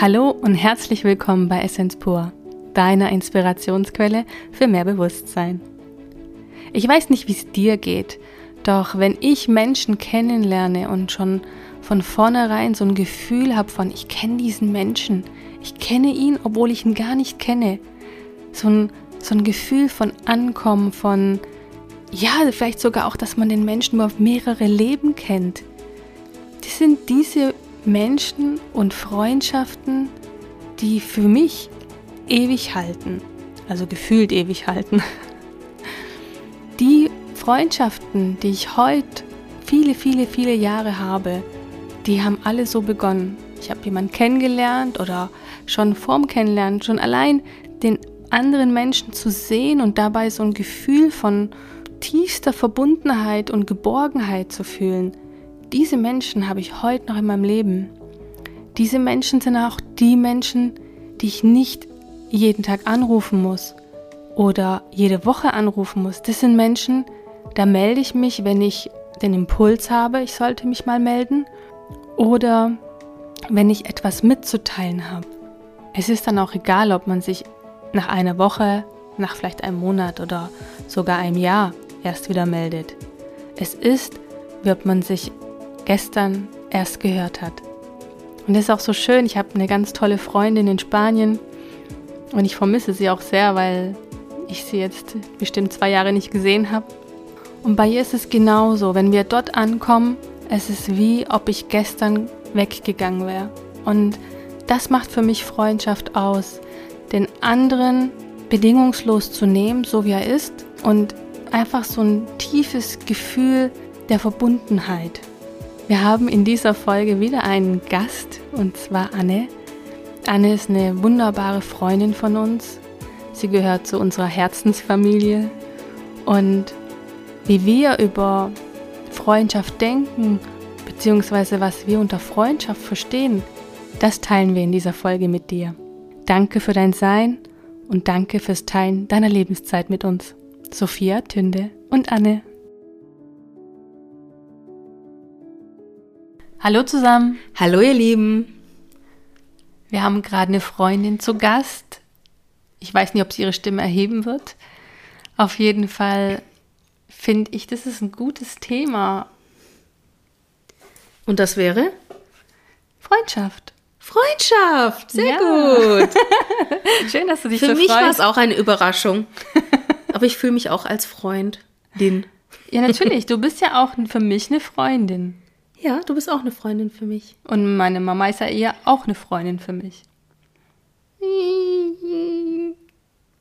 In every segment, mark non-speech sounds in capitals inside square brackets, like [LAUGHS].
Hallo und herzlich willkommen bei Essence Pur, deiner Inspirationsquelle für mehr Bewusstsein. Ich weiß nicht, wie es dir geht, doch wenn ich Menschen kennenlerne und schon von vornherein so ein Gefühl habe von, ich kenne diesen Menschen, ich kenne ihn, obwohl ich ihn gar nicht kenne, so ein, so ein Gefühl von Ankommen, von, ja, vielleicht sogar auch, dass man den Menschen über mehrere Leben kennt. Das sind diese Menschen und Freundschaften, die für mich ewig halten, also gefühlt ewig halten. [LAUGHS] Die Freundschaften, die ich heute viele, viele, viele Jahre habe, die haben alle so begonnen. Ich habe jemanden kennengelernt oder schon vorm Kennenlernen, schon allein den anderen Menschen zu sehen und dabei so ein Gefühl von tiefster Verbundenheit und Geborgenheit zu fühlen. Diese Menschen habe ich heute noch in meinem Leben. Diese Menschen sind auch die Menschen, die ich nicht jeden Tag anrufen muss oder jede Woche anrufen muss. Das sind Menschen, da melde ich mich, wenn ich den Impuls habe, ich sollte mich mal melden oder wenn ich etwas mitzuteilen habe. Es ist dann auch egal, ob man sich nach einer Woche, nach vielleicht einem Monat oder sogar einem Jahr erst wieder meldet. Es ist, wie ob man sich gestern erst gehört hat. Und das ist auch so schön. Ich habe eine ganz tolle Freundin in Spanien und ich vermisse sie auch sehr, weil ich sie jetzt bestimmt zwei Jahre nicht gesehen habe. Und bei ihr ist es genauso. Wenn wir dort ankommen, es ist wie, ob ich gestern weggegangen wäre. Und das macht für mich Freundschaft aus, den anderen bedingungslos zu nehmen, so wie er ist, und einfach so ein tiefes Gefühl der Verbundenheit. Wir haben in dieser Folge wieder einen Gast, und zwar Anne. Anne ist eine wunderbare Freundin von uns. Sie gehört zu unserer Herzensfamilie. Und wie wir über Freundschaft denken, beziehungsweise was wir unter Freundschaft verstehen, das teilen wir in dieser Folge mit dir. Danke für dein Sein und danke fürs Teilen deiner Lebenszeit mit uns. Sophia, Tünde und Anne. Hallo zusammen. Hallo ihr Lieben. Wir haben gerade eine Freundin zu Gast. Ich weiß nicht, ob sie ihre Stimme erheben wird. Auf jeden Fall finde ich, das ist ein gutes Thema. Und das wäre? Freundschaft. Freundschaft, sehr ja. gut. [LAUGHS] Schön, dass du dich Für so mich war es auch eine Überraschung. [LAUGHS] Aber ich fühle mich auch als Freundin. Ja, natürlich. Du bist ja auch für mich eine Freundin. Ja, du bist auch eine Freundin für mich. Und meine Mama ist ja eher auch eine Freundin für mich. Das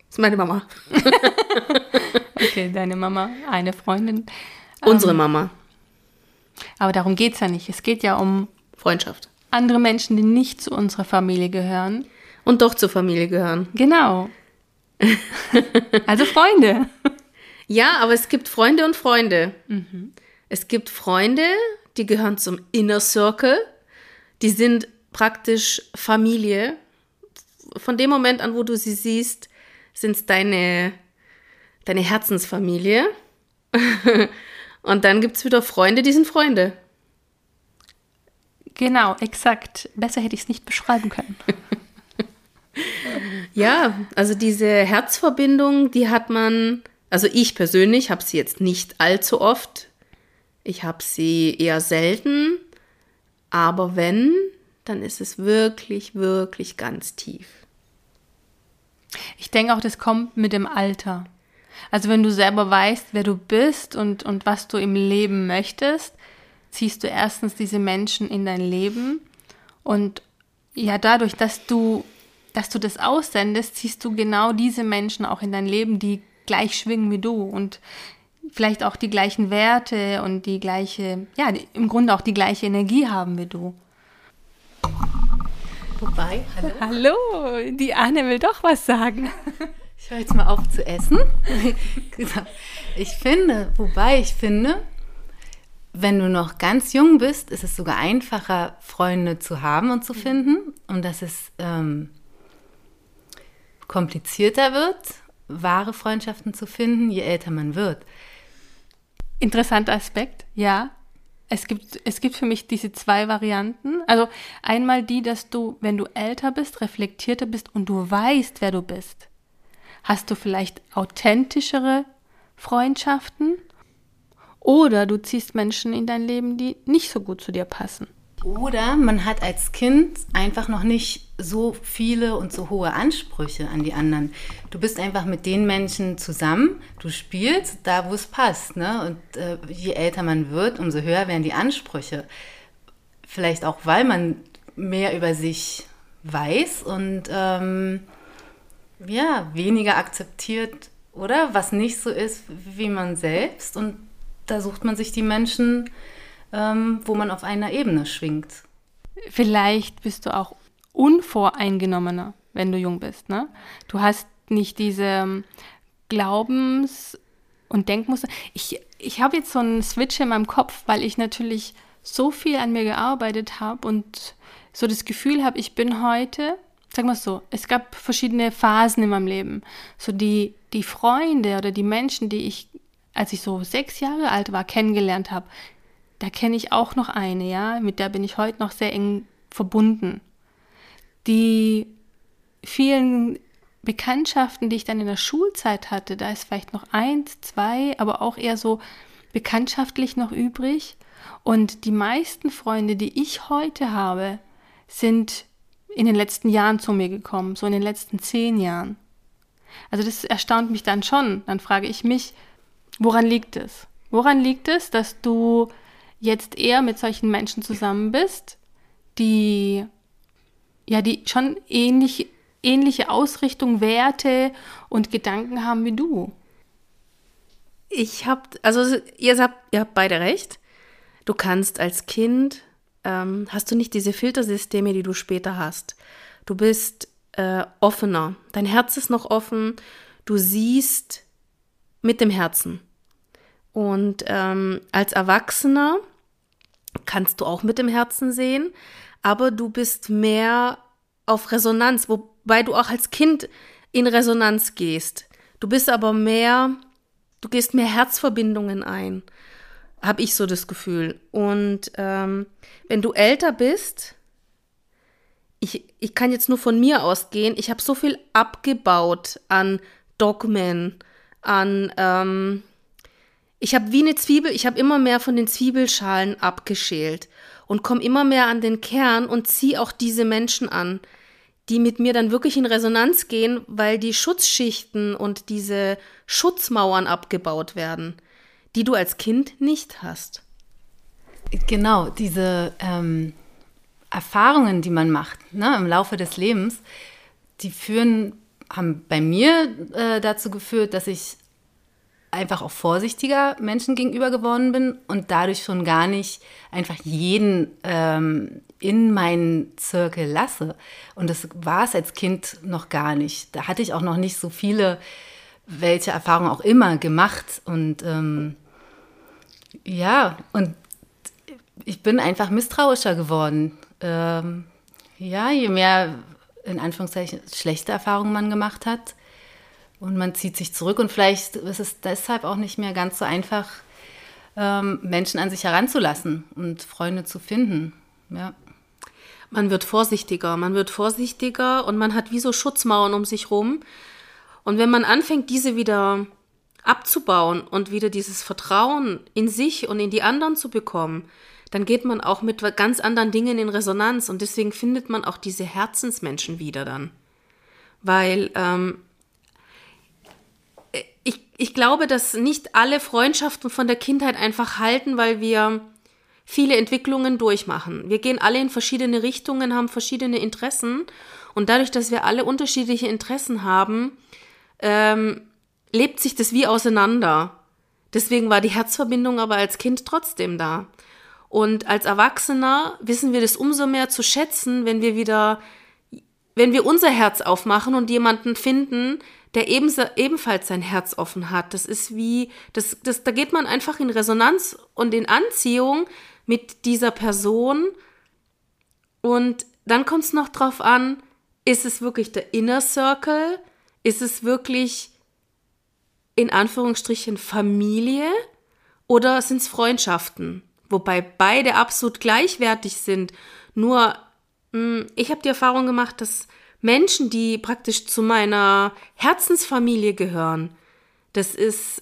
ist meine Mama. [LAUGHS] okay, deine Mama, eine Freundin. Unsere ähm, Mama. Aber darum geht es ja nicht. Es geht ja um Freundschaft andere Menschen, die nicht zu unserer Familie gehören. Und doch zur Familie gehören. Genau. also Freunde. [LAUGHS] Ja, aber es gibt Freunde und Freunde. Mhm. Es gibt Freunde, die gehören zum Inner Circle. Die sind praktisch Familie. Von dem Moment an, wo du sie siehst, sind es deine, deine Herzensfamilie. [LAUGHS] und dann gibt es wieder Freunde, die sind Freunde. Genau, exakt. Besser hätte ich es nicht beschreiben können. [LAUGHS] ja, also diese Herzverbindung, die hat man, also ich persönlich habe sie jetzt nicht allzu oft. Ich habe sie eher selten. Aber wenn, dann ist es wirklich, wirklich ganz tief. Ich denke auch, das kommt mit dem Alter. Also wenn du selber weißt, wer du bist und, und was du im Leben möchtest, ziehst du erstens diese Menschen in dein Leben und ja, dadurch, dass du, dass du das aussendest, ziehst du genau diese Menschen auch in dein Leben, die gleich schwingen wie du und vielleicht auch die gleichen Werte und die gleiche, ja, im Grunde auch die gleiche Energie haben wie du. Wobei, hallo. [LAUGHS] Hallo, die Anne will doch was sagen. Ich höre jetzt mal auf zu essen. [LAUGHS] Ich finde, wobei ich finde, wenn du noch ganz jung bist, ist es sogar einfacher, Freunde zu haben und zu finden. Und dass es ähm, komplizierter wird, wahre Freundschaften zu finden, je älter man wird. Interessanter Aspekt, ja. es gibt, es gibt für mich diese zwei Varianten. Also einmal die, dass du, wenn du älter bist, reflektierter bist und du weißt, wer du bist, hast du vielleicht authentischere Freundschaften oder du ziehst Menschen in dein Leben, die nicht so gut zu dir passen. Oder man hat als Kind einfach noch nicht so viele und so hohe Ansprüche an die anderen. Du bist einfach mit den Menschen zusammen, du spielst da, wo es passt. Ne? Und äh, je älter man wird, umso höher werden die Ansprüche. Vielleicht auch, weil man mehr über sich weiß und ähm, ja, weniger akzeptiert, oder? Was nicht so ist wie man selbst. Und da sucht man sich die Menschen, ähm, wo man auf einer Ebene schwingt. Vielleicht bist du auch unvoreingenommener, wenn du jung bist. Ne? Du hast nicht diese ähm, Glaubens- und Denkmuster. Ich, ich habe jetzt so einen Switch in meinem Kopf, weil ich natürlich so viel an mir gearbeitet habe und so das Gefühl habe, ich bin heute, wir es so, es gab verschiedene Phasen in meinem Leben. So die, die Freunde oder die Menschen, die ich, als ich so sechs Jahre alt war, kennengelernt habe, da kenne ich auch noch eine, ja, mit der bin ich heute noch sehr eng verbunden. Die vielen Bekanntschaften, die ich dann in der Schulzeit hatte, da ist vielleicht noch eins, zwei, aber auch eher so bekanntschaftlich noch übrig. Und die meisten Freunde, die ich heute habe, sind in den letzten Jahren zu mir gekommen, so in den letzten zehn Jahren. Also das erstaunt mich dann schon. Dann frage ich mich, woran liegt es? Woran liegt es, dass du jetzt eher mit solchen Menschen zusammen bist, die ja, die schon ähnlich, ähnliche Ausrichtung, Werte und Gedanken haben wie du. Ich habe, also ihr habt, ihr habt beide recht. Du kannst als Kind, ähm, hast du nicht diese Filtersysteme, die du später hast. Du bist äh, offener. Dein Herz ist noch offen. Du siehst mit dem Herzen. Und ähm, als Erwachsener kannst du auch mit dem Herzen sehen, aber du bist mehr auf Resonanz, wobei du auch als Kind in Resonanz gehst. Du bist aber mehr, du gehst mehr Herzverbindungen ein, habe ich so das Gefühl. Und ähm, wenn du älter bist, ich, ich kann jetzt nur von mir ausgehen, ich habe so viel abgebaut an Dogmen, an ähm, ich habe wie eine Zwiebel, ich habe immer mehr von den Zwiebelschalen abgeschält und komme immer mehr an den Kern und ziehe auch diese Menschen an, die mit mir dann wirklich in Resonanz gehen, weil die Schutzschichten und diese Schutzmauern abgebaut werden, die du als Kind nicht hast. Genau, diese ähm, Erfahrungen, die man macht ne, im Laufe des Lebens, die führen, haben bei mir äh, dazu geführt, dass ich einfach auch vorsichtiger Menschen gegenüber geworden bin und dadurch schon gar nicht einfach jeden ähm, in meinen Zirkel lasse. Und das war es als Kind noch gar nicht. Da hatte ich auch noch nicht so viele, welche Erfahrungen auch immer gemacht. Und ähm, ja, und ich bin einfach misstrauischer geworden. Ähm, ja, je mehr in Anführungszeichen schlechte Erfahrungen man gemacht hat, und man zieht sich zurück und vielleicht ist es deshalb auch nicht mehr ganz so einfach, ähm, Menschen an sich heranzulassen und Freunde zu finden. Ja. Man wird vorsichtiger, man wird vorsichtiger und man hat wie so Schutzmauern um sich rum. Und wenn man anfängt, diese wieder abzubauen und wieder dieses Vertrauen in sich und in die anderen zu bekommen, dann geht man auch mit ganz anderen Dingen in Resonanz und deswegen findet man auch diese Herzensmenschen wieder dann. Weil ähm, ich, ich glaube, dass nicht alle Freundschaften von der Kindheit einfach halten, weil wir viele Entwicklungen durchmachen. Wir gehen alle in verschiedene Richtungen, haben verschiedene Interessen und dadurch, dass wir alle unterschiedliche Interessen haben, ähm, lebt sich das wie auseinander. Deswegen war die Herzverbindung aber als Kind trotzdem da. Und als Erwachsener wissen wir das umso mehr zu schätzen, wenn wir wieder, wenn wir unser Herz aufmachen und jemanden finden, der ebenfalls sein Herz offen hat. Das ist wie, das, das, da geht man einfach in Resonanz und in Anziehung mit dieser Person. Und dann kommt es noch drauf an, ist es wirklich der Inner Circle? Ist es wirklich in Anführungsstrichen Familie? Oder sind es Freundschaften, wobei beide absolut gleichwertig sind. Nur mh, ich habe die Erfahrung gemacht, dass Menschen, die praktisch zu meiner Herzensfamilie gehören, das ist,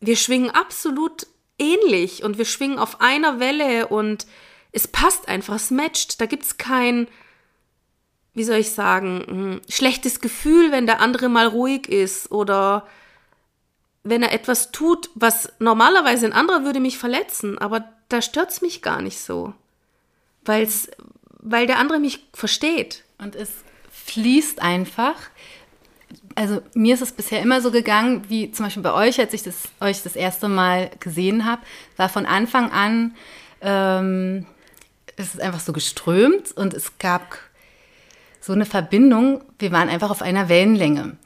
wir schwingen absolut ähnlich und wir schwingen auf einer Welle und es passt einfach, es matcht. Da gibt es kein, wie soll ich sagen, hm, schlechtes Gefühl, wenn der andere mal ruhig ist oder wenn er etwas tut, was normalerweise ein anderer würde mich verletzen, aber da stört es mich gar nicht so. Weil's, weil der andere mich versteht. Und es fließt einfach. Also mir ist es bisher immer so gegangen, wie zum Beispiel bei euch, als ich das, euch das erste Mal gesehen habe, war von Anfang an, ähm, es ist einfach so geströmt und es gab so eine Verbindung. Wir waren einfach auf einer Wellenlänge.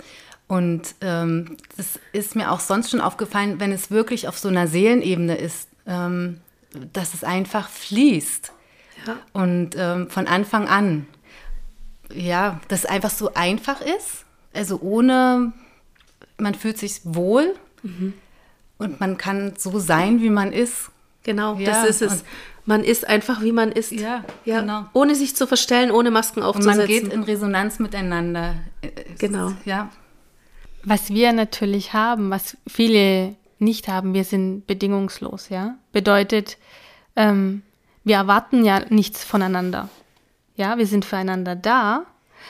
Und ähm, das ist mir auch sonst schon aufgefallen, wenn es wirklich auf so einer Seelenebene ist, ähm, dass es einfach fließt. Ja. Und ähm, von Anfang an, ja, dass es einfach so einfach ist. Also ohne, man fühlt sich wohl mhm. und man kann so sein, wie man ist. Genau, ja, das ist es. Man ist einfach, wie man ist. Ja, ja, genau. Ohne sich zu verstellen, ohne Masken aufzusetzen. Und man geht in Resonanz miteinander. Genau. Ja. Was wir natürlich haben, was viele nicht haben, wir sind bedingungslos, ja. Bedeutet, ähm, wir erwarten ja nichts voneinander. Ja, wir sind füreinander da,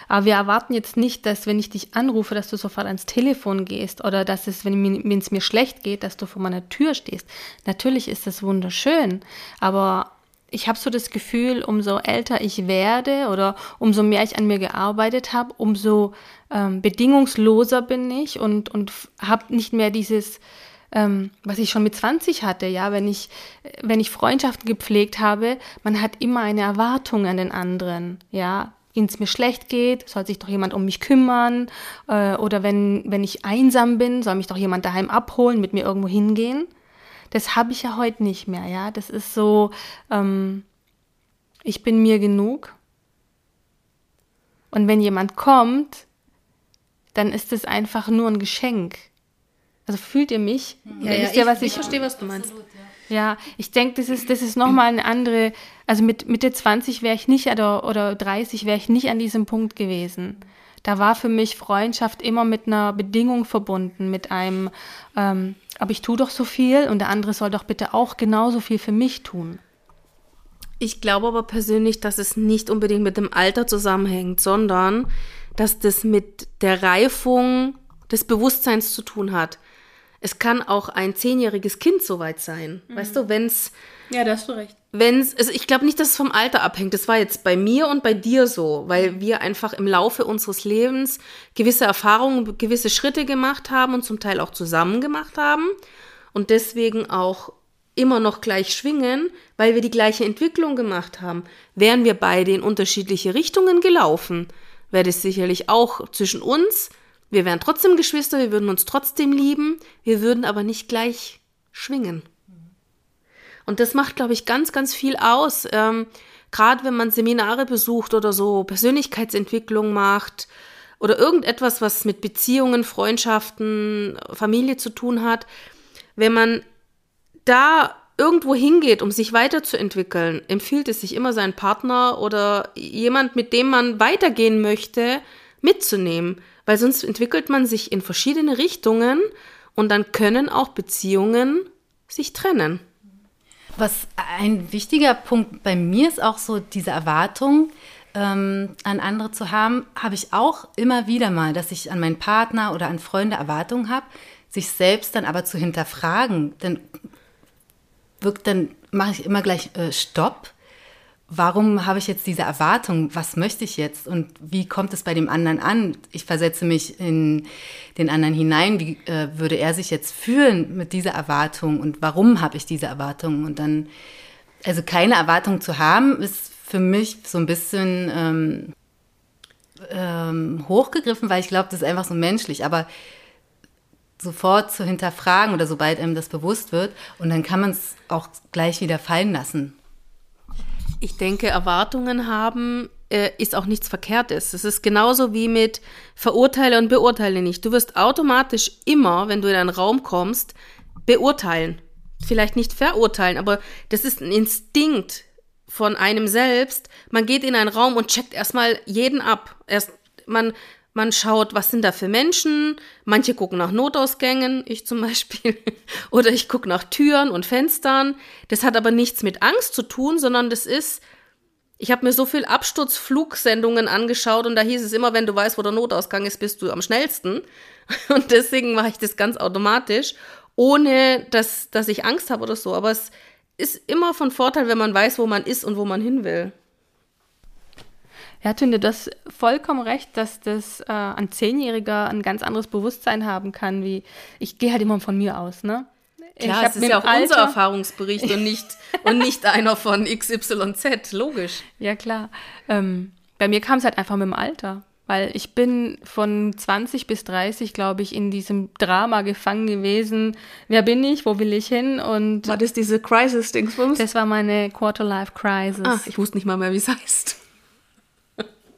aber wir erwarten jetzt nicht, dass wenn ich dich anrufe, dass du sofort ans Telefon gehst oder dass es, wenn es mir schlecht geht, dass du vor meiner Tür stehst. Natürlich ist das wunderschön, aber ich habe so das Gefühl, umso älter ich werde oder umso mehr ich an mir gearbeitet habe, umso ähm, bedingungsloser bin ich und, und habe nicht mehr dieses, ähm, was ich schon mit 20 hatte, ja, wenn ich, wenn ich Freundschaften gepflegt habe, man hat immer eine Erwartung an den anderen, ja, wenn es mir schlecht geht, soll sich doch jemand um mich kümmern äh, oder wenn, wenn ich einsam bin, soll mich doch jemand daheim abholen, mit mir irgendwo hingehen das habe ich ja heute nicht mehr, ja. Das ist so, ähm, ich bin mir genug. Und wenn jemand kommt, dann ist es einfach nur ein Geschenk. Also fühlt ihr mich? Ja, ja, ja was ich, ich verstehe, was du meinst. Absolut, ja. ja. ich denke, das ist, das ist nochmal eine andere, also mit Mitte 20 wäre ich nicht, oder, oder 30 wäre ich nicht an diesem Punkt gewesen. Da war für mich Freundschaft immer mit einer Bedingung verbunden, mit einem, ähm, aber ich tue doch so viel und der andere soll doch bitte auch genauso viel für mich tun. Ich glaube aber persönlich, dass es nicht unbedingt mit dem Alter zusammenhängt, sondern dass das mit der Reifung des Bewusstseins zu tun hat. Es kann auch ein zehnjähriges Kind soweit sein. Mhm. Weißt du, wenn es. Ja, da hast du recht. Wenn's, also ich glaube nicht, dass es vom Alter abhängt. Das war jetzt bei mir und bei dir so, weil wir einfach im Laufe unseres Lebens gewisse Erfahrungen, gewisse Schritte gemacht haben und zum Teil auch zusammen gemacht haben und deswegen auch immer noch gleich schwingen, weil wir die gleiche Entwicklung gemacht haben. Wären wir beide in unterschiedliche Richtungen gelaufen, wäre das sicherlich auch zwischen uns. Wir wären trotzdem Geschwister, wir würden uns trotzdem lieben, wir würden aber nicht gleich schwingen. Und das macht, glaube ich, ganz, ganz viel aus. Ähm, Gerade wenn man Seminare besucht oder so Persönlichkeitsentwicklung macht oder irgendetwas, was mit Beziehungen, Freundschaften, Familie zu tun hat, wenn man da irgendwo hingeht, um sich weiterzuentwickeln, empfiehlt es sich immer, seinen Partner oder jemand, mit dem man weitergehen möchte, mitzunehmen, weil sonst entwickelt man sich in verschiedene Richtungen und dann können auch Beziehungen sich trennen. Was ein wichtiger Punkt bei mir ist auch so diese Erwartung ähm, an andere zu haben, habe ich auch immer wieder mal, dass ich an meinen Partner oder an Freunde Erwartungen habe, sich selbst dann aber zu hinterfragen. Dann wirkt, dann mache ich immer gleich äh, Stopp warum habe ich jetzt diese Erwartung? Was möchte ich jetzt? Und wie kommt es bei dem anderen an? Ich versetze mich in den anderen hinein. Wie äh, würde er sich jetzt fühlen mit dieser Erwartung? Und warum habe ich diese Erwartung? Und dann, also keine Erwartung zu haben, ist für mich so ein bisschen ähm, ähm, hochgegriffen, weil ich glaube, das ist einfach so menschlich. Aber sofort zu hinterfragen oder sobald einem das bewusst wird und dann kann man es auch gleich wieder fallen lassen. Ich denke, Erwartungen haben äh, ist auch nichts Verkehrtes. Es ist genauso wie mit verurteile und beurteile nicht. Du wirst automatisch immer, wenn du in einen Raum kommst, beurteilen. vielleicht nicht verurteilen, aber das ist ein Instinkt von einem selbst. Man geht in einen Raum und checkt erstmal jeden ab. Erst man man schaut, was sind da für Menschen. Manche gucken nach Notausgängen, ich zum Beispiel. [LAUGHS] Oder ich gucke nach Türen und Fenstern. Das hat aber nichts mit Angst zu tun, sondern das ist, ich habe mir so viel Absturzflugsendungen angeschaut und da hieß es immer, wenn du weißt, wo der Notausgang ist, bist du am schnellsten. [LAUGHS] Und deswegen mache ich das ganz automatisch, ohne dass, dass ich Angst habe oder so. Aber es ist immer von Vorteil, wenn man weiß, wo man ist und wo man hin will. Ja, Tünde, das vollkommen recht, dass das äh, ein Zehnjähriger ein ganz anderes Bewusstsein haben kann, wie ich gehe halt immer von mir aus, ne? Klar, es ist ja auch Alter, unser Erfahrungsbericht und nicht, und nicht einer von XYZ, logisch. Ja, klar. Ähm, bei mir kam es halt einfach mit dem Alter. Weil ich bin von 20 bis 30, glaube ich, in diesem Drama gefangen gewesen. Wer bin ich? Wo will ich hin? Und war das diese Crisis-Dingsbums? Das war meine Quarter-Life-Crisis. Ah, ich wusste nicht mal mehr, wie es heißt.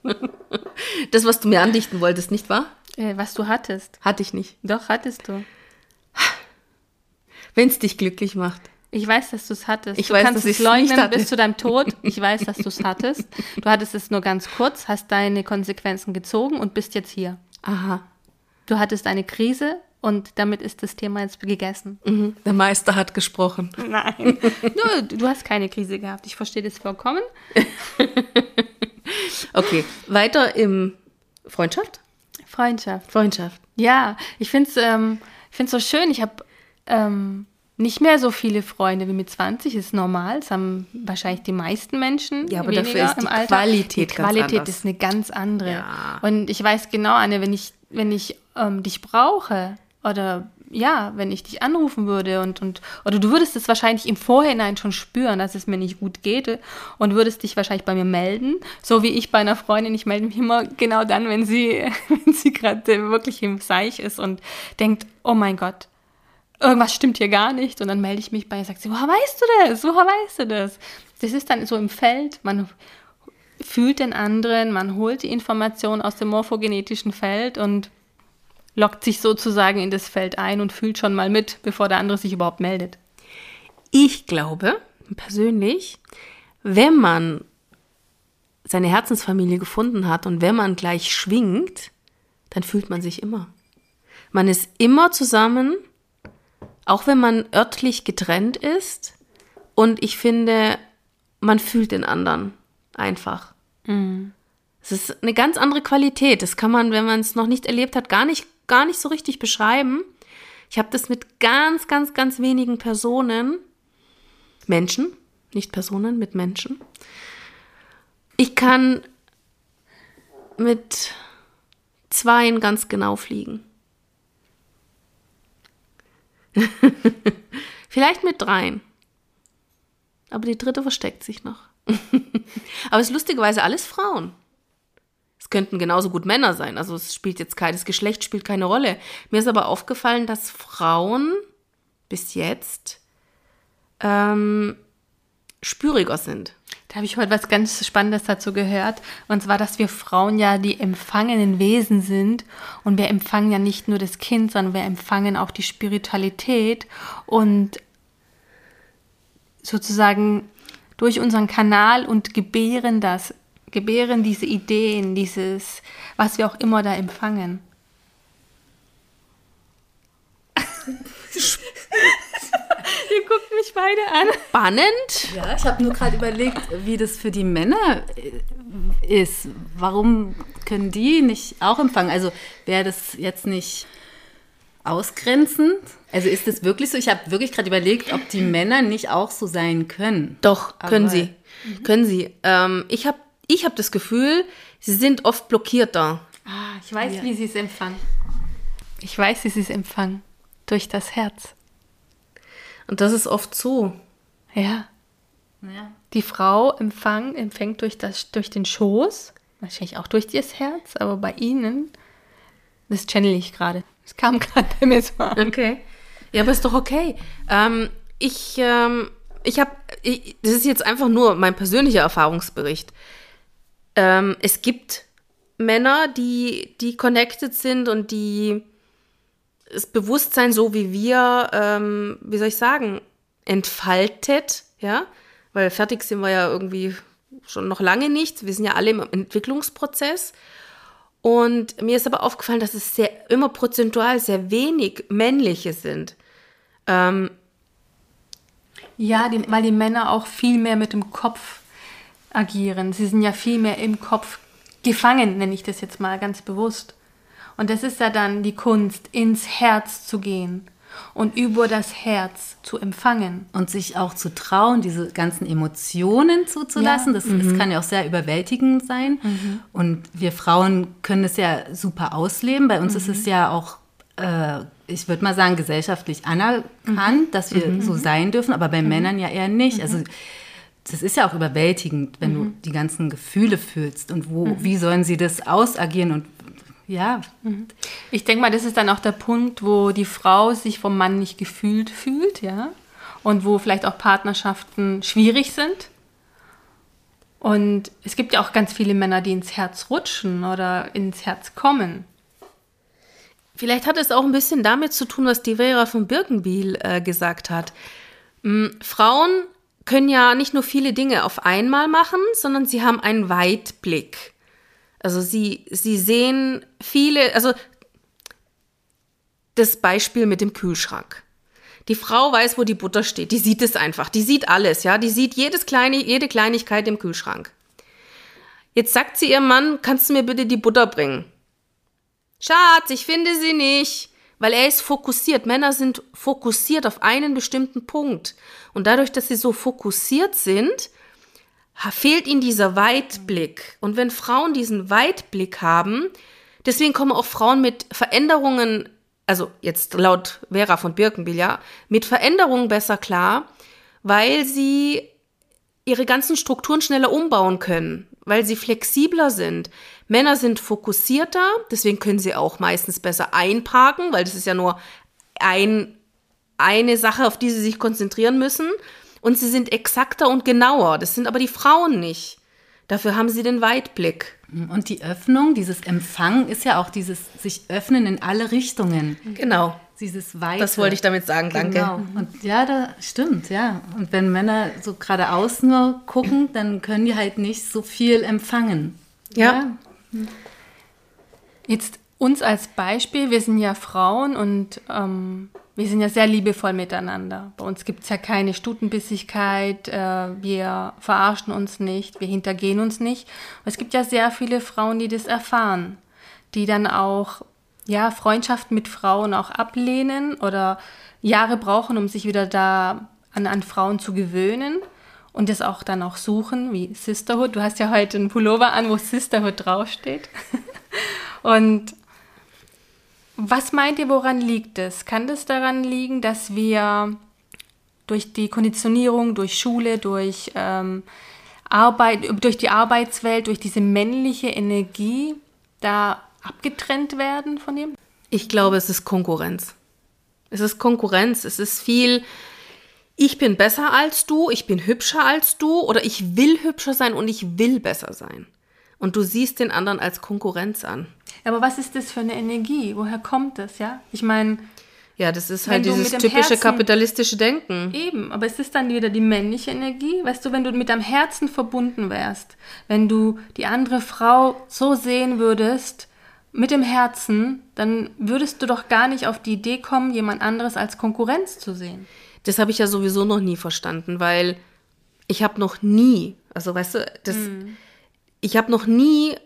[LAUGHS] das, was du mir andichten wolltest, nicht wahr? Äh, was du hattest. Hatte ich nicht. Doch, hattest du. Wenn es dich glücklich macht. Ich weiß, dass du es hattest. Ich du weiß, kannst dass es leugnen bis zu deinem Tod. [LAUGHS] Ich weiß, dass du es hattest. Du hattest es nur ganz kurz, hast deine Konsequenzen gezogen und bist jetzt hier. Aha. Du hattest eine Krise und damit ist das Thema jetzt gegessen. Mhm. Der Meister hat gesprochen. Nein. [LAUGHS] du, du hast keine Krise gehabt. Ich verstehe das vollkommen. Okay, weiter im Freundschaft? Freundschaft. Freundschaft. Ja, ich finde es ähm, so schön. Ich habe ähm, nicht mehr so viele Freunde wie mit 20, ist normal. Das haben wahrscheinlich die meisten Menschen. Ja, aber dafür ist die. Qualität Die Qualität ist eine ganz andere. Ja. Und ich weiß genau, Anne, wenn ich, wenn ich ähm, dich brauche oder ja, wenn ich dich anrufen würde und, und oder du würdest es wahrscheinlich im Vorhinein schon spüren, dass es mir nicht gut geht und würdest dich wahrscheinlich bei mir melden, so wie ich bei einer Freundin, ich melde mich immer genau dann, wenn sie, [LAUGHS] wenn sie gerade wirklich im Seich ist und denkt, oh mein Gott, irgendwas stimmt hier gar nicht und dann melde ich mich bei ihr und sagt sie, woher weißt du das? Woher weißt du das? Das ist dann so im Feld, man fühlt den anderen, man holt die Information aus dem morphogenetischen Feld und lockt sich sozusagen in das Feld ein und fühlt schon mal mit, bevor der andere sich überhaupt meldet. Ich glaube persönlich, wenn man seine Herzensfamilie gefunden hat und wenn man gleich schwingt, dann fühlt man sich immer. Man ist immer zusammen, auch wenn man örtlich getrennt ist. Und ich finde, man fühlt den anderen einfach. Mhm. Es ist eine ganz andere Qualität. Das kann man, wenn man es noch nicht erlebt hat, gar nicht gar nicht so richtig beschreiben. Ich habe das mit ganz, ganz, ganz wenigen Personen, Menschen, nicht Personen, mit Menschen. Ich kann mit zweien ganz genau fliegen. [LAUGHS] Vielleicht mit dreien. Aber die dritte versteckt sich noch. [LAUGHS] Aber es ist lustigerweise alles Frauen könnten genauso gut Männer sein. Also es spielt jetzt kein, das Geschlecht spielt keine Rolle. Mir ist aber aufgefallen, dass Frauen bis jetzt ähm, spüriger sind. Da habe ich heute was ganz Spannendes dazu gehört. Und zwar, dass wir Frauen ja die empfangenen Wesen sind. Und wir empfangen ja nicht nur das Kind, sondern wir empfangen auch die Spiritualität. Und sozusagen durch unseren Kanal und gebären das gebären diese Ideen, dieses, was wir auch immer da empfangen. [LAUGHS] Ihr guckt mich beide an. Spannend. Ja, ich habe nur gerade überlegt, wie das für die Männer äh, ist. Warum können die nicht auch empfangen? Also wäre das jetzt nicht ausgrenzend? Also ist das wirklich so? Ich habe wirklich gerade überlegt, ob die Männer nicht auch so sein können. Doch, können Aber, sie. Mhm. Können sie. Ähm, ich habe ich habe das Gefühl, sie sind oft blockierter. Ah, ich weiß, ja. wie sie es empfangen. Ich weiß, wie sie es empfangen. Durch das Herz. Und das ist oft so. Ja. ja. Die Frau empfang, empfängt durch, das, durch den Schoß, wahrscheinlich auch durch das Herz, aber bei ihnen, das channel ich gerade. Das kam [LAUGHS] gerade bei mir so an. Okay. Ja, aber ist doch okay. Ähm, ich, ähm, ich habe, das ist jetzt einfach nur mein persönlicher Erfahrungsbericht ähm, es gibt Männer, die, die connected sind und die das Bewusstsein so wie wir, ähm, wie soll ich sagen, entfaltet, ja, weil fertig sind wir ja irgendwie schon noch lange nicht. Wir sind ja alle im Entwicklungsprozess. Und mir ist aber aufgefallen, dass es sehr, immer prozentual sehr wenig männliche sind. Ähm, ja, die, weil die Männer auch viel mehr mit dem Kopf agieren. Sie sind ja viel mehr im Kopf gefangen, nenne ich das jetzt mal ganz bewusst. Und das ist ja dann die Kunst, ins Herz zu gehen und über das Herz zu empfangen. Und sich auch zu trauen, diese ganzen Emotionen zuzulassen. Ja. Das, mhm. das, kann ja auch sehr überwältigend sein. Mhm. Und wir Frauen können es ja super ausleben. Bei uns mhm. ist es ja auch, äh, ich würde mal sagen, gesellschaftlich anerkannt, mhm. dass wir mhm. so sein dürfen, aber bei mhm. Männern ja eher nicht. Also das ist ja auch überwältigend, wenn du die ganzen Gefühle fühlst und wo, wie sollen sie das ausagieren und ja. Mhm. Ich denke mal, das ist dann auch der Punkt, wo die Frau sich vom Mann nicht gefühlt fühlt, ja. Und wo vielleicht auch Partnerschaften schwierig sind. Und es gibt ja auch ganz viele Männer, die ins Herz rutschen oder ins Herz kommen. Vielleicht hat es auch ein bisschen damit zu tun, was die Vera von Birkenbiel äh, gesagt hat. Mhm, Frauen können ja nicht nur viele Dinge auf einmal machen, sondern sie haben einen Weitblick. Also sie, sie sehen viele, also das Beispiel mit dem Kühlschrank. Die Frau weiß, wo die Butter steht. Die sieht es einfach. Die sieht alles, ja. Die sieht jedes kleine, jede Kleinigkeit im Kühlschrank. Jetzt sagt sie ihrem Mann, kannst du mir bitte die Butter bringen? Schatz, ich finde sie nicht. Weil er ist fokussiert. Männer sind fokussiert auf einen bestimmten Punkt. Und dadurch, dass sie so fokussiert sind, fehlt ihnen dieser Weitblick. Und wenn Frauen diesen Weitblick haben, deswegen kommen auch Frauen mit Veränderungen, also jetzt laut Vera von Birkenbill, ja, mit Veränderungen besser klar, weil sie ihre ganzen Strukturen schneller umbauen können, weil sie flexibler sind. Männer sind fokussierter, deswegen können sie auch meistens besser einparken, weil das ist ja nur ein, eine Sache, auf die sie sich konzentrieren müssen und sie sind exakter und genauer. Das sind aber die Frauen nicht. Dafür haben sie den Weitblick. Und die Öffnung, dieses Empfangen ist ja auch dieses sich öffnen in alle Richtungen. Genau. Dieses Weite. Das wollte ich damit sagen, danke. Genau. Und ja, da stimmt, ja. Und wenn Männer so geradeaus nur gucken, dann können die halt nicht so viel empfangen. Ja. ja. Jetzt uns als Beispiel, wir sind ja Frauen und ähm, wir sind ja sehr liebevoll miteinander. Bei uns gibt es ja keine Stutenbissigkeit, äh, wir verarschen uns nicht, wir hintergehen uns nicht. es gibt ja sehr viele Frauen, die das erfahren, die dann auch ja, Freundschaften mit Frauen auch ablehnen oder Jahre brauchen, um sich wieder da an, an Frauen zu gewöhnen und das auch dann auch suchen, wie Sisterhood. Du hast ja heute einen Pullover an, wo Sisterhood draufsteht. [LAUGHS] und was meint ihr, woran liegt es? Kann das daran liegen, dass wir durch die Konditionierung, durch Schule, durch ähm, Arbeit, durch die Arbeitswelt, durch diese männliche Energie da abgetrennt werden von dem? Ich glaube, es ist Konkurrenz. Es ist Konkurrenz. Es ist viel, ich bin besser als du, ich bin hübscher als du oder ich will hübscher sein und ich will besser sein. Und du siehst den anderen als Konkurrenz an. Aber was ist das für eine Energie? Woher kommt das, ja? Ich meine. Ja, das ist halt dieses typische Herzen, kapitalistische Denken. Eben, aber es ist dann wieder die männliche Energie. Weißt du, wenn du mit deinem Herzen verbunden wärst, wenn du die andere Frau so sehen würdest, mit dem Herzen, dann würdest du doch gar nicht auf die Idee kommen, jemand anderes als Konkurrenz zu sehen. Das habe ich ja sowieso noch nie verstanden, weil ich habe noch nie, also weißt du, das, mm. ich habe noch nie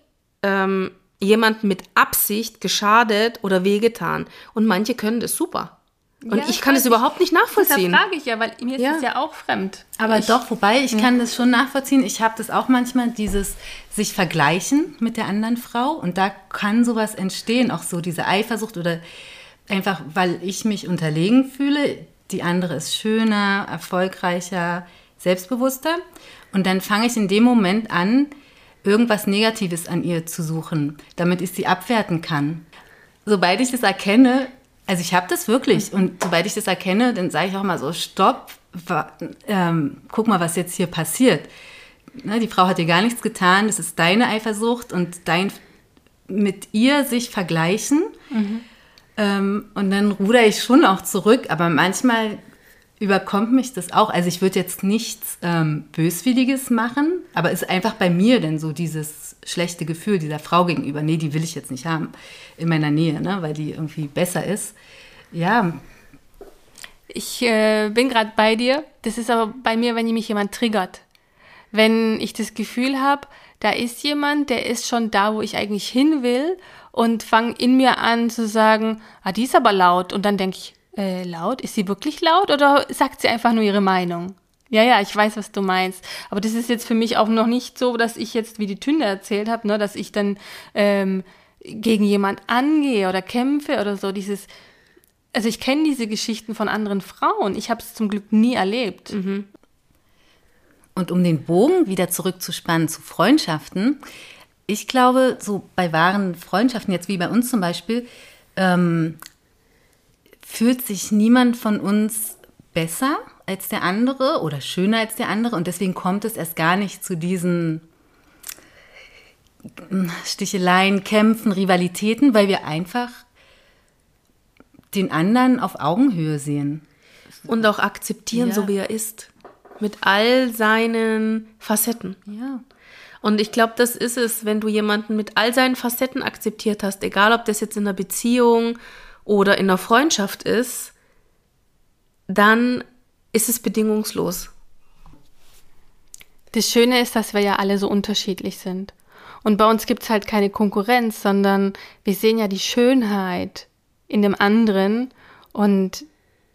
ähm, jemand mit Absicht geschadet oder wehgetan. Und manche können das super. Und ja, ich kann es überhaupt nicht nachvollziehen. Das frage ich ja, weil mir ist ja. das ja auch fremd. Aber ich, doch, wobei ich ja. kann das schon nachvollziehen. Ich habe das auch manchmal, dieses sich vergleichen mit der anderen Frau. Und da kann sowas entstehen, auch so diese Eifersucht oder einfach, weil ich mich unterlegen fühle. Die andere ist schöner, erfolgreicher, selbstbewusster. Und dann fange ich in dem Moment an, irgendwas Negatives an ihr zu suchen, damit ich sie abwerten kann. Sobald ich das erkenne, also ich habe das wirklich und sobald ich das erkenne, dann sage ich auch mal so, stopp, ähm, guck mal, was jetzt hier passiert. Ne, die Frau hat dir gar nichts getan, das ist deine Eifersucht und dein mit ihr sich vergleichen. Mhm. Ähm, und dann ruder ich schon auch zurück, aber manchmal überkommt mich das auch. Also ich würde jetzt nichts ähm, Böswilliges machen, aber es ist einfach bei mir denn so dieses schlechte Gefühl dieser Frau gegenüber. Nee, die will ich jetzt nicht haben in meiner Nähe, ne, weil die irgendwie besser ist. Ja. Ich äh, bin gerade bei dir. Das ist aber bei mir, wenn mich jemand triggert. Wenn ich das Gefühl habe, da ist jemand, der ist schon da, wo ich eigentlich hin will und fange in mir an zu sagen, ah, die ist aber laut. Und dann denke ich, äh, laut? Ist sie wirklich laut oder sagt sie einfach nur ihre Meinung? Ja, ja, ich weiß, was du meinst. Aber das ist jetzt für mich auch noch nicht so, dass ich jetzt, wie die Tünde erzählt habe, ne, dass ich dann ähm, gegen jemand angehe oder kämpfe oder so. Dieses, also ich kenne diese Geschichten von anderen Frauen. Ich habe es zum Glück nie erlebt. Mhm. Und um den Bogen wieder zurückzuspannen zu Freundschaften, ich glaube, so bei wahren Freundschaften, jetzt wie bei uns zum Beispiel, ähm, fühlt sich niemand von uns besser als der andere oder schöner als der andere und deswegen kommt es erst gar nicht zu diesen Sticheleien, Kämpfen, Rivalitäten, weil wir einfach den anderen auf Augenhöhe sehen. Und auch akzeptieren, ja. so wie er ist. Mit all seinen Facetten. Ja. Und ich glaube, das ist es, wenn du jemanden mit all seinen Facetten akzeptiert hast, egal ob das jetzt in einer Beziehung oder in einer Freundschaft ist, dann ist es bedingungslos. Das Schöne ist, dass wir ja alle so unterschiedlich sind. Und bei uns gibt es halt keine Konkurrenz, sondern wir sehen ja die Schönheit in dem anderen und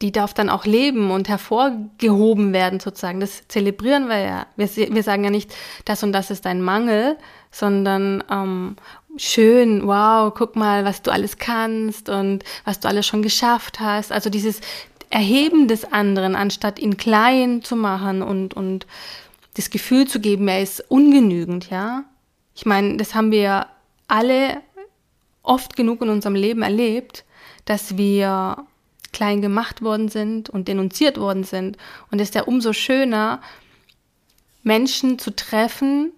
die darf dann auch leben und hervorgehoben werden sozusagen. Das zelebrieren wir ja. Wir, wir sagen ja nicht, das und das ist ein Mangel, sondern ähm, schön, wow, guck mal, was du alles kannst und was du alles schon geschafft hast. Also dieses Erheben des anderen, anstatt ihn klein zu machen und, und das Gefühl zu geben, er ist ungenügend, ja. Ich meine, das haben wir alle oft genug in unserem Leben erlebt, dass wir klein gemacht worden sind und denunziert worden sind. Und es ist ja umso schöner, Menschen zu treffen,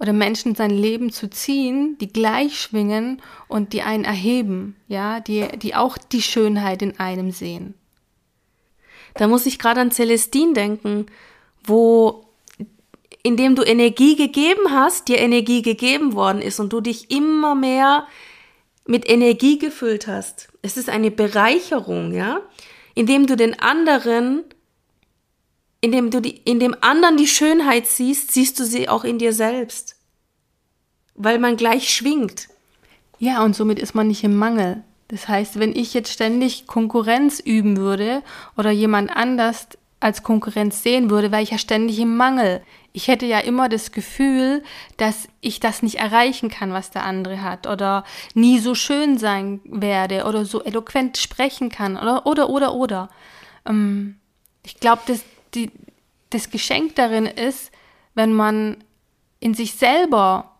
oder Menschen in sein Leben zu ziehen, die gleich schwingen und die einen erheben, ja, die, die auch die Schönheit in einem sehen. Da muss ich gerade an Celestine denken, wo indem du Energie gegeben hast, dir Energie gegeben worden ist und du dich immer mehr mit Energie gefüllt hast. Es ist eine Bereicherung, ja, indem du den anderen indem du die, in dem anderen die Schönheit siehst, siehst du sie auch in dir selbst. Weil man gleich schwingt. Ja, und somit ist man nicht im Mangel. Das heißt, wenn ich jetzt ständig Konkurrenz üben würde oder jemand anders als Konkurrenz sehen würde, wäre ich ja ständig im Mangel. Ich hätte ja immer das Gefühl, dass ich das nicht erreichen kann, was der andere hat oder nie so schön sein werde oder so eloquent sprechen kann oder oder oder oder. Ähm, ich glaube, dass die, das Geschenk darin ist, wenn man in sich selber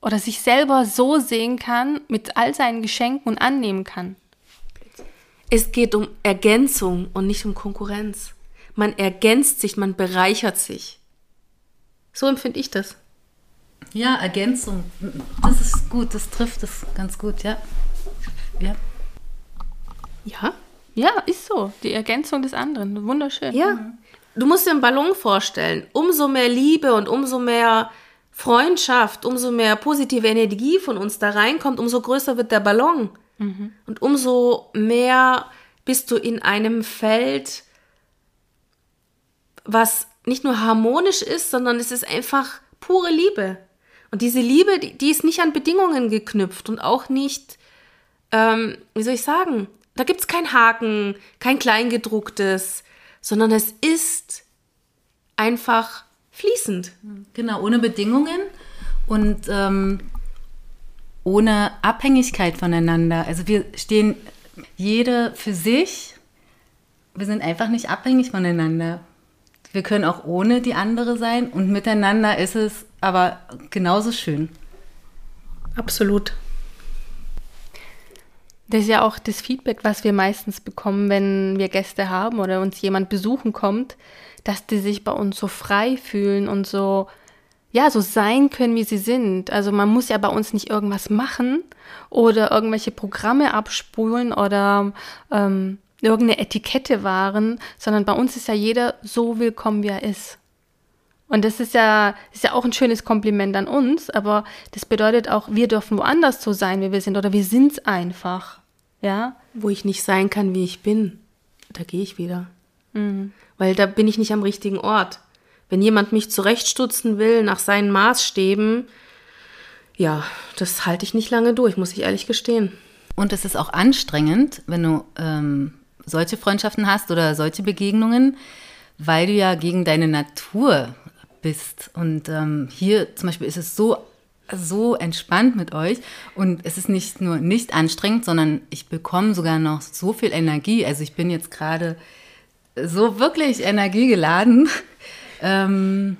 oder sich selber so sehen kann, mit all seinen Geschenken und annehmen kann. Es geht um Ergänzung und nicht um Konkurrenz. Man ergänzt sich, man bereichert sich. So empfinde ich das. Ja, Ergänzung. Das ist gut, das trifft es ganz gut, ja. Ja. Ja? Ja, ist so. Die Ergänzung des anderen. Wunderschön. Ja. Mhm. Du musst dir einen Ballon vorstellen. Umso mehr Liebe und umso mehr Freundschaft, umso mehr positive Energie von uns da reinkommt, umso größer wird der Ballon. Mhm. Und umso mehr bist du in einem Feld, was nicht nur harmonisch ist, sondern es ist einfach pure Liebe. Und diese Liebe, die, die ist nicht an Bedingungen geknüpft und auch nicht, ähm, wie soll ich sagen, da gibt es kein Haken, kein Kleingedrucktes, sondern es ist einfach fließend. Genau, ohne Bedingungen und ähm, ohne Abhängigkeit voneinander. Also wir stehen jede für sich. Wir sind einfach nicht abhängig voneinander. Wir können auch ohne die andere sein und miteinander ist es aber genauso schön. Absolut. Das ist ja auch das Feedback, was wir meistens bekommen, wenn wir Gäste haben oder uns jemand besuchen kommt, dass die sich bei uns so frei fühlen und so, ja, so sein können, wie sie sind. Also man muss ja bei uns nicht irgendwas machen oder irgendwelche Programme abspulen oder ähm, irgendeine Etikette waren, sondern bei uns ist ja jeder so willkommen, wie er ist. Und das ist ja, ist ja auch ein schönes Kompliment an uns, aber das bedeutet auch, wir dürfen woanders so sein, wie wir sind, oder wir sind es einfach. Ja? Wo ich nicht sein kann, wie ich bin, da gehe ich wieder. Mhm. Weil da bin ich nicht am richtigen Ort. Wenn jemand mich zurechtstutzen will nach seinen Maßstäben, ja, das halte ich nicht lange durch, muss ich ehrlich gestehen. Und es ist auch anstrengend, wenn du ähm, solche Freundschaften hast oder solche Begegnungen, weil du ja gegen deine Natur bist. Und ähm, hier zum Beispiel ist es so, so entspannt mit euch und es ist nicht nur nicht anstrengend, sondern ich bekomme sogar noch so viel Energie. Also ich bin jetzt gerade so wirklich energiegeladen. [LAUGHS] ähm,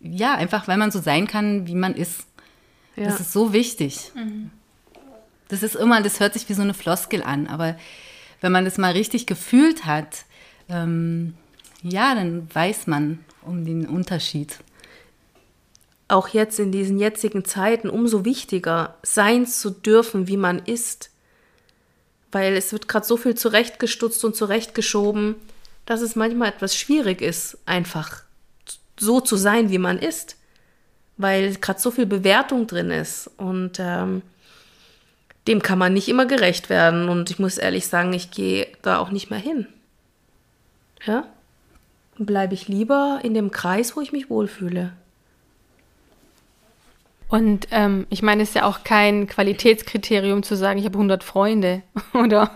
ja, einfach weil man so sein kann, wie man ist. Ja. Das ist so wichtig. Mhm. Das ist immer, das hört sich wie so eine Floskel an, aber wenn man das mal richtig gefühlt hat, ähm, ja, dann weiß man, um den Unterschied. Auch jetzt in diesen jetzigen Zeiten umso wichtiger, sein zu dürfen, wie man ist. Weil es wird gerade so viel zurechtgestutzt und zurechtgeschoben, dass es manchmal etwas schwierig ist, einfach so zu sein, wie man ist. Weil gerade so viel Bewertung drin ist. Und ähm, dem kann man nicht immer gerecht werden. Und ich muss ehrlich sagen, ich gehe da auch nicht mehr hin. Ja? bleibe ich lieber in dem Kreis, wo ich mich wohlfühle. Und ähm, ich meine, es ist ja auch kein Qualitätskriterium zu sagen, ich habe 100 Freunde [LAUGHS] oder.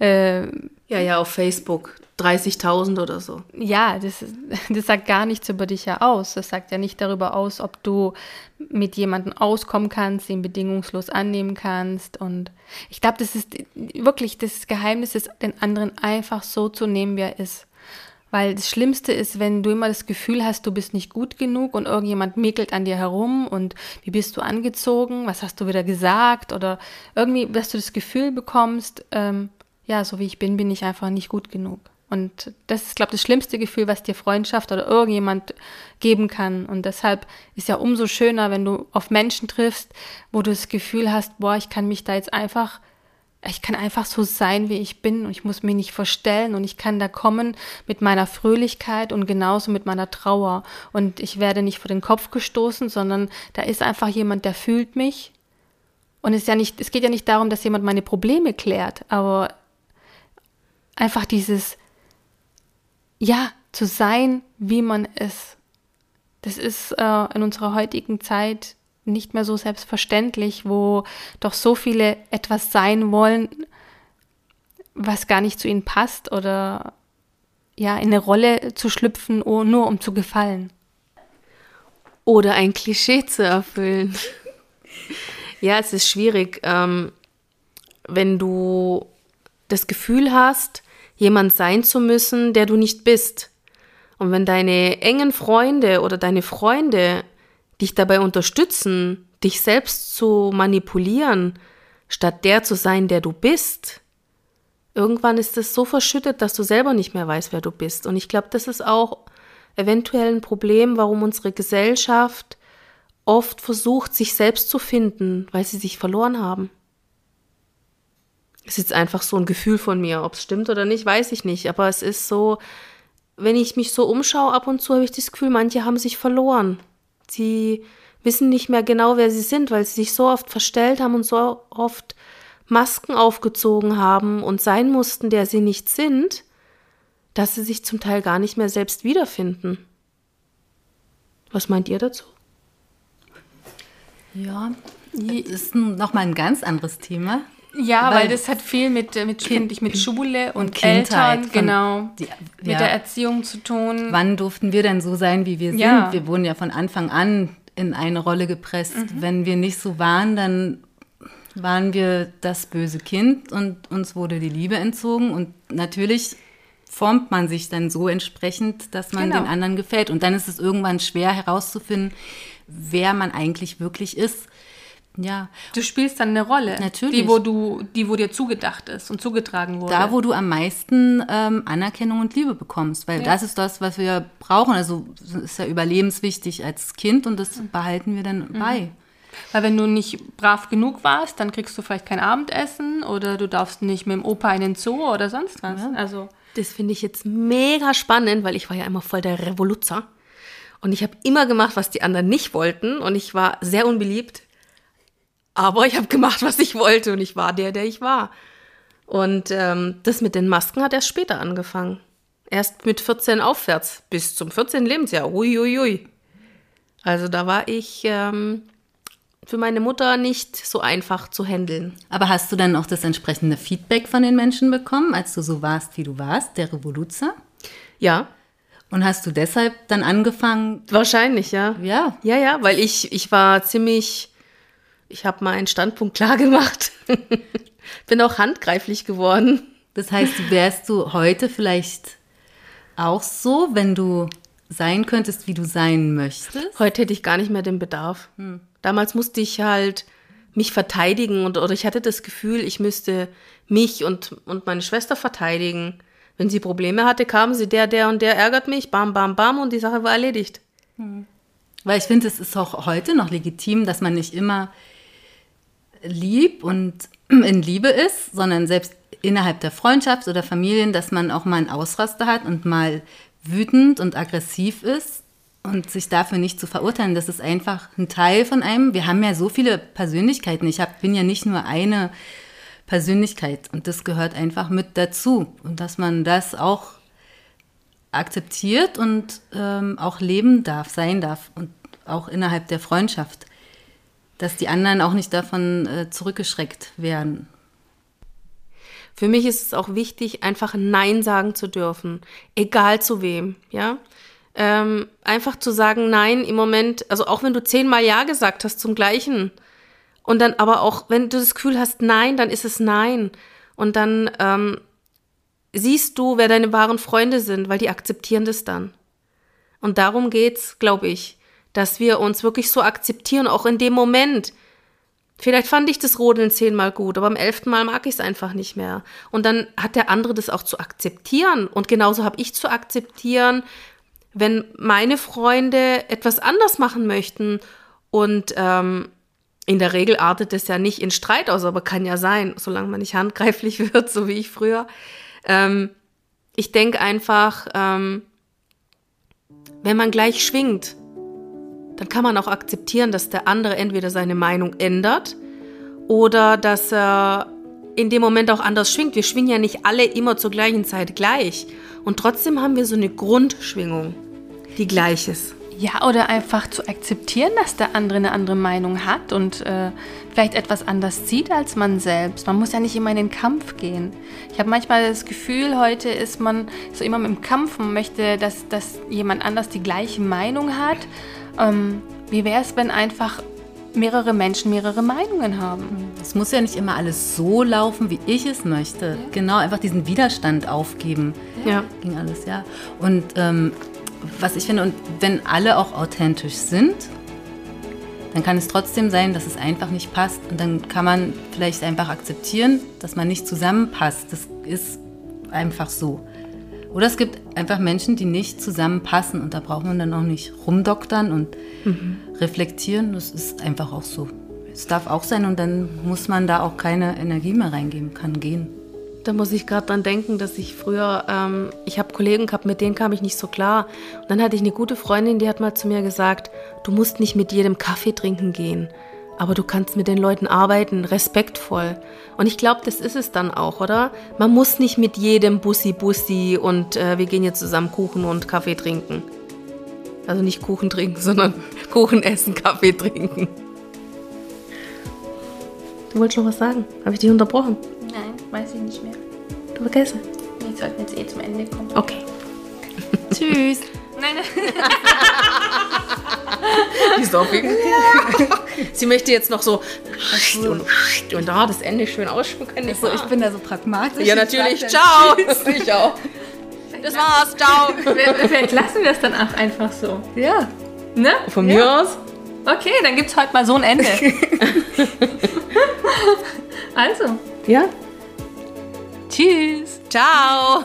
Äh, ja, ja, auf Facebook 30.000 oder so. Ja, das, [LAUGHS] das sagt gar nichts über dich ja aus. Das sagt ja nicht darüber aus, ob du mit jemandem auskommen kannst, ihn bedingungslos annehmen kannst. Und ich glaube, das ist wirklich das Geheimnis, ist, den anderen einfach so zu nehmen, wie er ist. Weil das Schlimmste ist, wenn du immer das Gefühl hast, du bist nicht gut genug und irgendjemand mäkelt an dir herum und wie bist du angezogen, was hast du wieder gesagt oder irgendwie, dass du das Gefühl bekommst, ähm, ja, so wie ich bin, bin ich einfach nicht gut genug. Und das ist, glaube ich, das schlimmste Gefühl, was dir Freundschaft oder irgendjemand geben kann. Und deshalb ist ja umso schöner, wenn du auf Menschen triffst, wo du das Gefühl hast, boah, ich kann mich da jetzt einfach ich kann einfach so sein, wie ich bin. Und ich muss mich nicht verstellen. Und ich kann da kommen mit meiner Fröhlichkeit und genauso mit meiner Trauer. Und ich werde nicht vor den Kopf gestoßen, sondern da ist einfach jemand, der fühlt mich. Und es ist ja nicht, es geht ja nicht darum, dass jemand meine Probleme klärt, aber einfach dieses, ja, zu sein, wie man ist. Das ist äh, in unserer heutigen Zeit nicht mehr so selbstverständlich, wo doch so viele etwas sein wollen, was gar nicht zu ihnen passt oder ja, in eine Rolle zu schlüpfen, nur um zu gefallen. Oder ein Klischee zu erfüllen. [LAUGHS] ja, es ist schwierig, ähm, wenn du das Gefühl hast, jemand sein zu müssen, der du nicht bist. Und wenn deine engen Freunde oder deine Freunde dich dabei unterstützen, dich selbst zu manipulieren, statt der zu sein, der du bist, irgendwann ist es so verschüttet, dass du selber nicht mehr weißt, wer du bist. Und ich glaube, das ist auch eventuell ein Problem, warum unsere Gesellschaft oft versucht, sich selbst zu finden, weil sie sich verloren haben. Es ist jetzt einfach so ein Gefühl von mir. Ob es stimmt oder nicht, weiß ich nicht. Aber es ist so, wenn ich mich so umschaue, ab und zu habe ich das Gefühl, manche haben sich verloren. Sie wissen nicht mehr genau, wer sie sind, weil sie sich so oft verstellt haben und so oft Masken aufgezogen haben und sein mussten, der sie nicht sind, dass sie sich zum Teil gar nicht mehr selbst wiederfinden. Was meint ihr dazu? Ja, ist nochmal ein ganz anderes Thema. Ja, weil, weil, das hat viel mit, äh, mit, kind, mit Schule und, und Kindheit, Eltern, genau, die, ja. mit der Erziehung zu tun. Wann durften wir denn so sein, wie wir sind? Ja. Wir wurden ja von Anfang an in eine Rolle gepresst. Mhm. Wenn wir nicht so waren, dann waren wir das böse Kind und uns wurde die Liebe entzogen. Und natürlich formt man sich dann so entsprechend, dass man genau. den anderen gefällt. Und dann ist es irgendwann schwer herauszufinden, wer man eigentlich wirklich ist. Ja. Du spielst dann eine Rolle. Natürlich. Die, wo du, die, wo dir zugedacht ist und zugetragen wurde. Da, wo du am meisten ähm, Anerkennung und Liebe bekommst. Weil ja. das ist das, was wir brauchen. Also ist ja überlebenswichtig als Kind und das mhm. behalten wir dann mhm. bei. Weil wenn du nicht brav genug warst, dann kriegst du vielleicht kein Abendessen oder du darfst nicht mit dem Opa in den Zoo oder sonst was. Ja. Also das finde ich jetzt mega spannend, weil ich war ja immer voll der Revoluzer. Und ich habe immer gemacht, was die anderen nicht wollten. Und ich war sehr unbeliebt. Aber ich habe gemacht, was ich wollte. Und ich war der, der ich war. Und ähm, das mit den Masken hat erst später angefangen. Erst mit 14 aufwärts, bis zum 14. Lebensjahr. Uiuiui. Ui, ui. Also da war ich ähm, für meine Mutter nicht so einfach zu handeln. Aber hast du dann auch das entsprechende Feedback von den Menschen bekommen, als du so warst, wie du warst, der Revoluzer? Ja. Und hast du deshalb dann angefangen? Wahrscheinlich, ja. Ja. Ja, ja, weil ich, ich war ziemlich, ich habe meinen Standpunkt klar gemacht. [LAUGHS] Bin auch handgreiflich geworden. Das heißt, wärst du heute vielleicht auch so, wenn du sein könntest, wie du sein möchtest? Heute hätte ich gar nicht mehr den Bedarf. Hm. Damals musste ich halt mich verteidigen und oder ich hatte das Gefühl, ich müsste mich und, und meine Schwester verteidigen. Wenn sie Probleme hatte, kam sie, der, der und der ärgert mich, bam, bam, bam und die Sache war erledigt. Hm. Weil ich finde, es ist auch heute noch legitim, dass man nicht immer lieb und [CLEARS THROAT] in Liebe ist, sondern selbst innerhalb der Freundschaft oder Familien, dass man auch mal einen Ausraster hat und mal wütend und aggressiv ist und sich dafür nicht zu verurteilen. Das ist einfach ein Teil von einem. Wir haben ja so viele Persönlichkeiten. Ich hab, bin ja nicht nur eine Persönlichkeit und das gehört einfach mit dazu. Und dass man das auch akzeptiert und ähm, auch leben darf, sein darf und auch innerhalb der Freundschaft. Dass die anderen auch nicht davon äh, zurückgeschreckt werden. Für mich ist es auch wichtig, einfach Nein sagen zu dürfen, egal zu wem, ja. Ähm, einfach zu sagen Nein im Moment, also auch wenn du zehnmal Ja gesagt hast zum Gleichen und dann aber auch, wenn du das Gefühl hast Nein, dann ist es Nein und dann ähm, siehst du, wer deine wahren Freunde sind, weil die akzeptieren das dann. Und darum geht's, glaube ich, dass wir uns wirklich so akzeptieren, auch in dem Moment, Vielleicht fand ich das Rodeln zehnmal gut, aber am elften Mal mag ich es einfach nicht mehr. Und dann hat der andere das auch zu akzeptieren. Und genauso habe ich zu akzeptieren, wenn meine Freunde etwas anders machen möchten. Und ähm, in der Regel artet es ja nicht in Streit aus, aber kann ja sein, solange man nicht handgreiflich [LAUGHS] wird, so wie ich früher. Ähm, ich denke einfach, ähm, wenn man gleich schwingt, dann kann man auch akzeptieren, dass der andere entweder seine Meinung ändert oder dass er in dem Moment auch anders schwingt. Wir schwingen ja nicht alle immer zur gleichen Zeit gleich. Und trotzdem haben wir so eine Grundschwingung, die gleich ist. Ja, oder einfach zu akzeptieren, dass der andere eine andere Meinung hat und äh, vielleicht etwas anders sieht als man selbst. Man muss ja nicht immer in den Kampf gehen. Ich habe manchmal das Gefühl, heute ist man so immer im Kampf und möchte, dass, dass jemand anders die gleiche Meinung hat. Ähm, wie wäre es, wenn einfach mehrere Menschen mehrere Meinungen haben? Es muss ja nicht immer alles so laufen, wie ich es möchte. Ja. Genau, einfach diesen Widerstand aufgeben. Ja. Ging alles, ja. Und ähm, was ich finde, und wenn alle auch authentisch sind, dann kann es trotzdem sein, dass es einfach nicht passt. Und dann kann man vielleicht einfach akzeptieren, dass man nicht zusammenpasst. Das ist einfach so. Oder es gibt einfach Menschen, die nicht zusammenpassen und da braucht man dann auch nicht rumdoktern und mhm. reflektieren. Das ist einfach auch so. Es darf auch sein und dann muss man da auch keine Energie mehr reingeben, kann gehen. Da muss ich gerade dran denken, dass ich früher, ähm, ich habe Kollegen gehabt, mit denen kam ich nicht so klar. Und dann hatte ich eine gute Freundin, die hat mal zu mir gesagt, du musst nicht mit jedem Kaffee trinken gehen aber du kannst mit den Leuten arbeiten, respektvoll. Und ich glaube, das ist es dann auch, oder? Man muss nicht mit jedem Bussi Bussi und äh, wir gehen jetzt zusammen Kuchen und Kaffee trinken. Also nicht Kuchen trinken, [LAUGHS] sondern Kuchen essen, Kaffee trinken. Du wolltest noch was sagen? Habe ich dich unterbrochen? Nein, weiß ich nicht mehr. Du vergessen? Wir sollten jetzt eh zum Ende kommen. Okay. Tschüss. [LAUGHS] Nein, [LAUGHS] Die Sophie. Sie möchte jetzt noch so und, und da das Ende schön ausschmücken. Also, ich bin da so pragmatisch. Ja, natürlich. Ciao. [LAUGHS] Ich auch. Das war's. Ciao. Vielleicht lassen wir es dann auch einfach so. Ja. Ne? Von ja. mir aus. Okay, dann gibt's heute mal so ein Ende. [LAUGHS] also. Ja. Tschüss. Ciao.